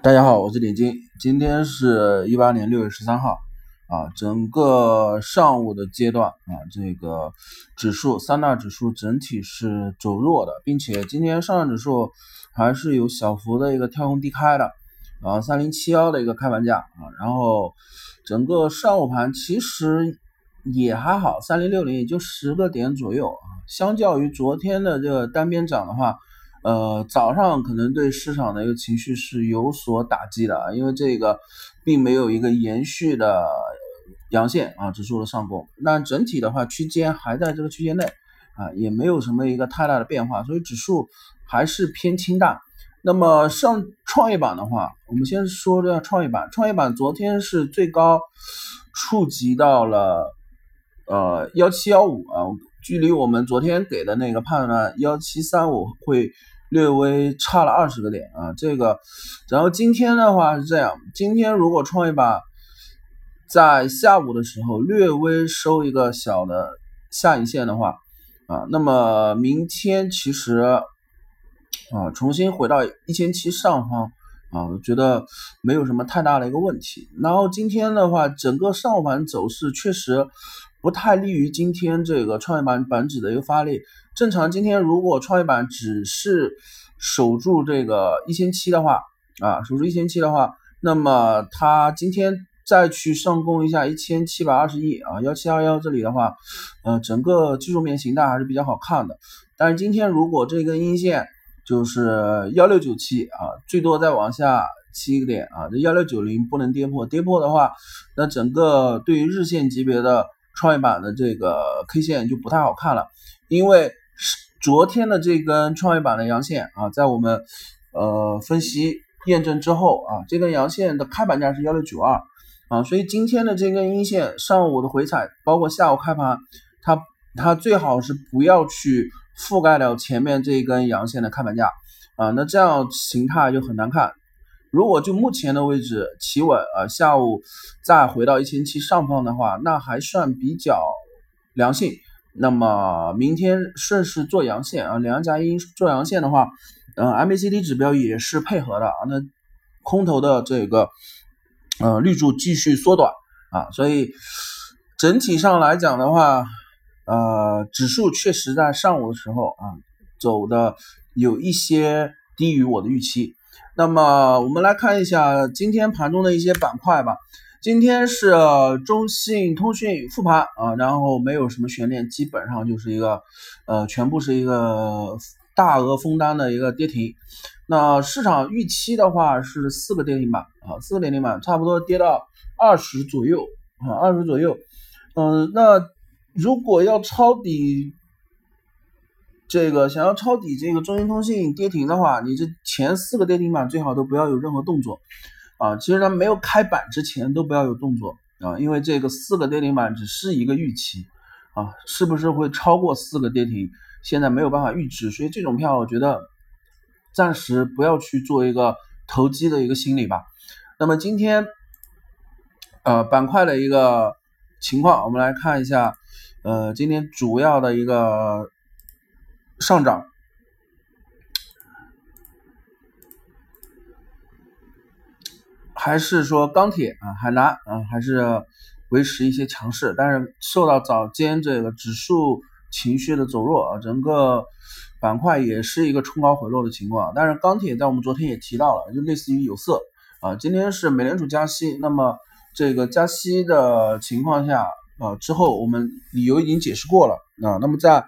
大家好，我是李金，今天是一八年六月十三号啊，整个上午的阶段啊，这个指数三大指数整体是走弱的，并且今天上证指数还是有小幅的一个跳空低开的啊，三零七幺的一个开盘价啊，然后整个上午盘其实也还好，三零六零也就十个点左右啊，相较于昨天的这个单边涨的话。呃，早上可能对市场的一个情绪是有所打击的啊，因为这个并没有一个延续的阳线啊，指数的上攻。那整体的话，区间还在这个区间内啊，也没有什么一个太大的变化，所以指数还是偏清淡。那么上创业板的话，我们先说这创业板，创业板昨天是最高触及到了呃幺七幺五啊。距离我们昨天给的那个判断幺七三五会略微差了二十个点啊，这个，然后今天的话是这样，今天如果创业板在下午的时候略微收一个小的下影线的话啊，那么明天其实啊重新回到一千七上方啊，我觉得没有什么太大的一个问题。然后今天的话，整个上午盘走势确实。不太利于今天这个创业板板指的一个发力。正常今天如果创业板只是守住这个一千七的话，啊，守住一千七的话，那么它今天再去上攻一下一千七百二十亿啊，幺七二幺这里的话，呃，整个技术面形态还是比较好看的。但是今天如果这根阴线就是幺六九七啊，最多再往下七个点啊，这幺六九零不能跌破，跌破的话，那整个对于日线级别的。创业板的这个 K 线就不太好看了，因为昨天的这根创业板的阳线啊，在我们呃分析验证之后啊，这根阳线的开盘价是幺六九二啊，所以今天的这根阴线上午的回踩，包括下午开盘，它它最好是不要去覆盖掉前面这一根阳线的开盘价啊，那这样形态就很难看。如果就目前的位置企稳啊，下午再回到一千七上方的话，那还算比较良性。那么明天顺势做阳线啊，两加阴做阳线的话，嗯，MACD 指标也是配合的啊。那空头的这个呃绿柱继续缩短啊，所以整体上来讲的话，呃，指数确实在上午的时候啊走的有一些低于我的预期。那么我们来看一下今天盘中的一些板块吧。今天是中信通讯复盘啊，然后没有什么悬念，基本上就是一个呃，全部是一个大额封单的一个跌停。那市场预期的话是四个跌停板啊，四个跌停板差不多跌到二十左右啊，二十左右。嗯，那如果要抄底。这个想要抄底这个中兴通讯跌停的话，你这前四个跌停板最好都不要有任何动作啊！其实它没有开板之前都不要有动作啊，因为这个四个跌停板只是一个预期啊，是不是会超过四个跌停，现在没有办法预知，所以这种票我觉得暂时不要去做一个投机的一个心理吧。那么今天呃板块的一个情况，我们来看一下，呃今天主要的一个。上涨，还是说钢铁啊、海南啊，还是维持一些强势，但是受到早间这个指数情绪的走弱啊，整个板块也是一个冲高回落的情况。但是钢铁在我们昨天也提到了，就类似于有色啊，今天是美联储加息，那么这个加息的情况下啊，之后我们理由已经解释过了啊，那么在。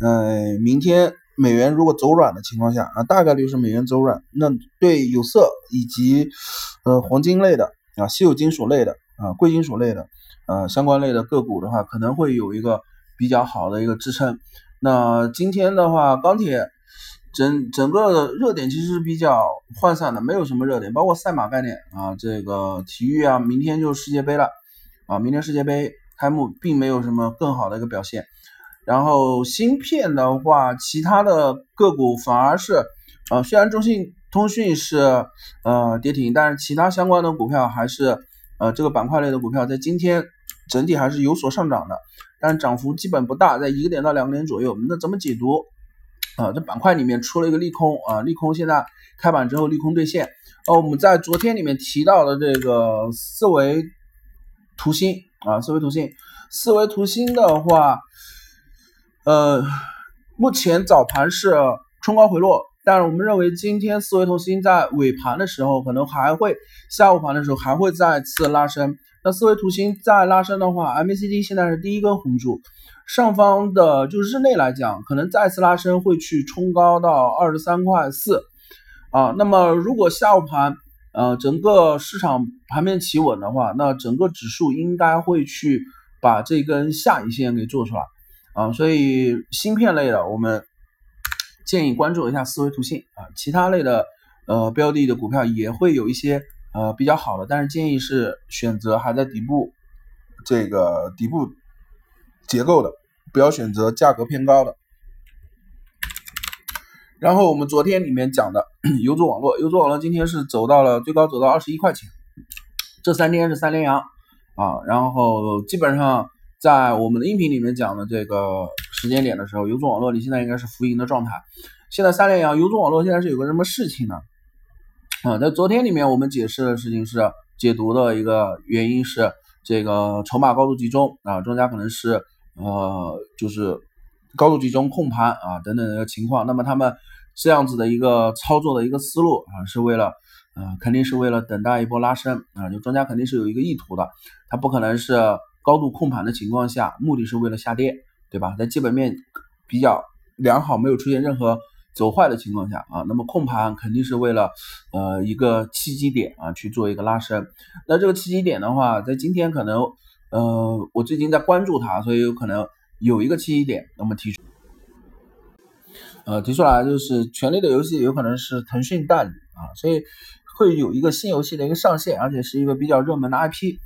呃，明天美元如果走软的情况下啊，大概率是美元走软，那对有色以及呃黄金类的啊、稀有金属类的啊、贵金属类的呃相关类的个股的话，可能会有一个比较好的一个支撑。那今天的话，钢铁整整个的热点其实是比较涣散的，没有什么热点，包括赛马概念啊，这个体育啊，明天就世界杯了啊，明天世界杯开幕，并没有什么更好的一个表现。然后芯片的话，其他的个股反而是，呃，虽然中信通讯是呃跌停，但是其他相关的股票还是，呃，这个板块类的股票在今天整体还是有所上涨的，但是涨幅基本不大，在一个点到两个点左右。那怎么解读？啊，这板块里面出了一个利空啊，利空现在开板之后利空兑现呃，我们在昨天里面提到的这个四维图形啊，四维图形，四维图形的话，呃，目前早盘是冲高回落，但是我们认为今天四维图形在尾盘的时候可能还会，下午盘的时候还会再次拉升。那四维图形再拉升的话，MACD 现在是第一根红柱，上方的就日内来讲，可能再次拉升会去冲高到二十三块四。啊，那么如果下午盘，呃，整个市场盘面企稳的话，那整个指数应该会去把这根下影线给做出来，啊，所以芯片类的我们建议关注一下思维图形啊，其他类的呃标的的股票也会有一些呃比较好的，但是建议是选择还在底部这个底部结构的，不要选择价格偏高的。然后我们昨天里面讲的游族网络，游族网络今天是走到了最高走到二十一块钱，这三天是三连阳啊。然后基本上在我们的音频里面讲的这个时间点的时候，游族网络你现在应该是浮盈的状态。现在三连阳，游族网络现在是有个什么事情呢？啊，在昨天里面我们解释的事情是解读的一个原因是这个筹码高度集中啊，庄家可能是呃就是。高度集中控盘啊等等的一个情况，那么他们这样子的一个操作的一个思路啊，是为了呃肯定是为了等待一波拉升啊，就庄家肯定是有一个意图的，他不可能是高度控盘的情况下，目的是为了下跌，对吧？在基本面比较良好，没有出现任何走坏的情况下啊，那么控盘肯定是为了呃一个契机点啊去做一个拉升，那这个契机点的话，在今天可能呃我最近在关注它，所以有可能。有一个契机点，那么提出，呃，提出来就是《权力的游戏》有可能是腾讯代理啊，所以会有一个新游戏的一个上线，而且是一个比较热门的 IP。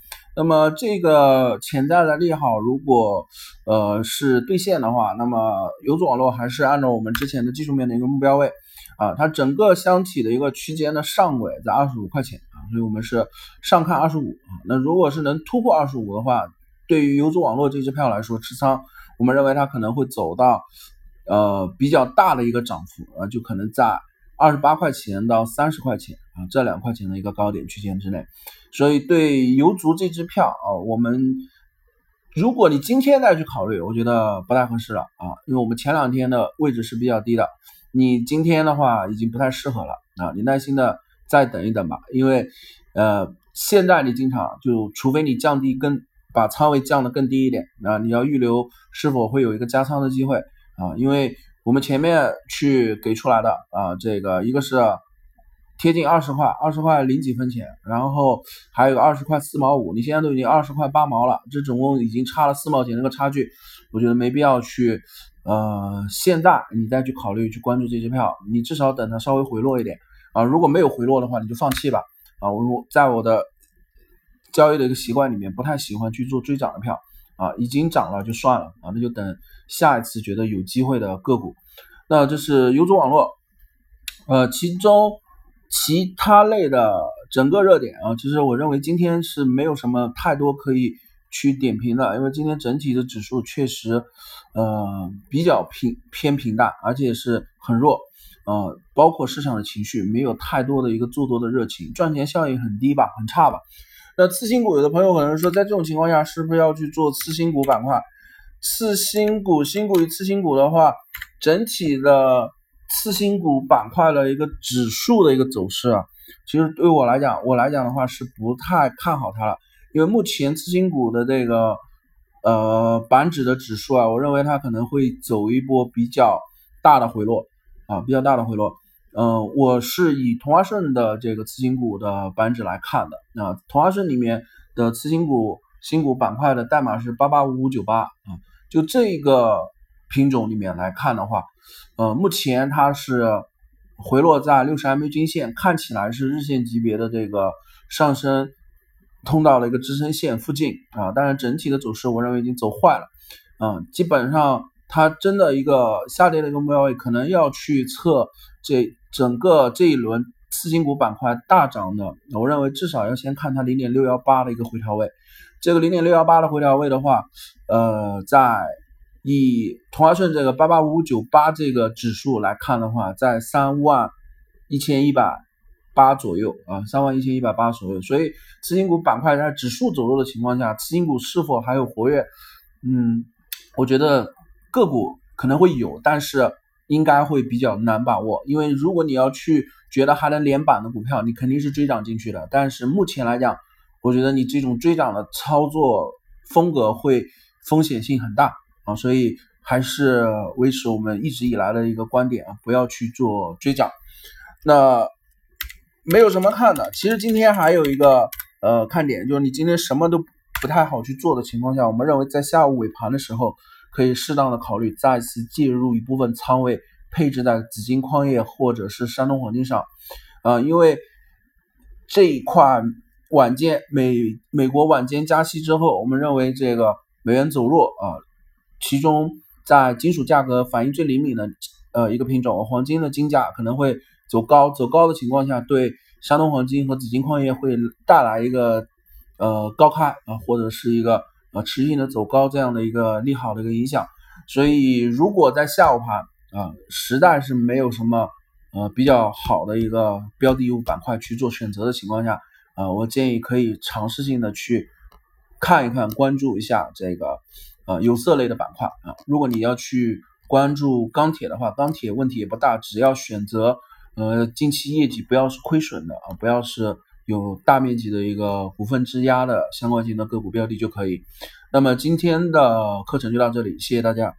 那么这个潜在的利好，如果呃是兑现的话，那么游族网络还是按照我们之前的技术面的一个目标位啊，它整个箱体的一个区间的上轨在二十五块钱啊，所以我们是上看二十五啊。那如果是能突破二十五的话，对于游族网络这支票来说，持仓。我们认为它可能会走到，呃，比较大的一个涨幅啊，就可能在二十八块钱到三十块钱啊这两块钱的一个高点区间之内，所以对游族这支票啊，我们如果你今天再去考虑，我觉得不太合适了啊，因为我们前两天的位置是比较低的，你今天的话已经不太适合了啊，你耐心的再等一等吧，因为呃，现在你进场就除非你降低跟。把仓位降得更低一点啊！你要预留是否会有一个加仓的机会啊？因为我们前面去给出来的啊，这个一个是贴近二十块，二十块零几分钱，然后还有个二十块四毛五，你现在都已经二十块八毛了，这总共已经差了四毛钱那个差距，我觉得没必要去呃，现在你再去考虑去关注这支票，你至少等它稍微回落一点啊，如果没有回落的话，你就放弃吧啊！我在我的。交易的一个习惯里面不太喜欢去做追涨的票啊，已经涨了就算了啊，那就等下一次觉得有机会的个股。那这是优族网络，呃，其中其他类的整个热点啊，其实我认为今天是没有什么太多可以去点评的，因为今天整体的指数确实呃比较平偏平淡，而且是很弱，呃，包括市场的情绪没有太多的一个做多的热情，赚钱效应很低吧，很差吧。那次新股，有的朋友可能说，在这种情况下，是不是要去做次新股板块？次新股、新股与次新股的话，整体的次新股板块的一个指数的一个走势啊，其实对我来讲，我来讲的话是不太看好它了，因为目前次新股的这个呃板指的指数啊，我认为它可能会走一波比较大的回落啊，比较大的回落。嗯，我是以同花顺的这个次新股的板指来看的。那同花顺里面的次新股新股板块的代码是八八五五九八啊。就这个品种里面来看的话，呃，目前它是回落在六十 MA 均线，看起来是日线级别的这个上升通道的一个支撑线附近啊。但是整体的走势，我认为已经走坏了。嗯，基本上它真的一个下跌的一个目标位，可能要去测这。整个这一轮次新股板块大涨的，我认为至少要先看它零点六幺八的一个回调位。这个零点六幺八的回调位的话，呃，在以同花顺这个八八五五九八这个指数来看的话，在三万一千一百八左右啊，三万一千一百八左右。所以次新股板块在指数走弱的情况下，次新股是否还有活跃？嗯，我觉得个股可能会有，但是应该会比较难把握。因为如果你要去觉得还能连板的股票，你肯定是追涨进去的。但是目前来讲，我觉得你这种追涨的操作风格会风险性很大啊，所以还是维持我们一直以来的一个观点啊，不要去做追涨。那没有什么看的，其实今天还有一个呃看点，就是你今天什么都不太好去做的情况下，我们认为在下午尾盘的时候，可以适当的考虑再次介入一部分仓位，配置在紫金矿业或者是山东黄金上，啊，因为这一块晚间美美国晚间加息之后，我们认为这个美元走弱啊，其中在金属价格反应最灵敏的呃一个品种黄金的金价可能会。走高走高的情况下，对山东黄金和紫金矿业会带来一个呃高开啊，或者是一个呃持续的走高这样的一个利好的一个影响。所以，如果在下午盘啊，实在是没有什么呃比较好的一个标的物板块去做选择的情况下啊，我建议可以尝试性的去看一看，关注一下这个呃有色类的板块啊。如果你要去关注钢铁的话，钢铁问题也不大，只要选择。呃，近期业绩不要是亏损的啊，不要是有大面积的一个股份质押的相关性的个股标的就可以。那么今天的课程就到这里，谢谢大家。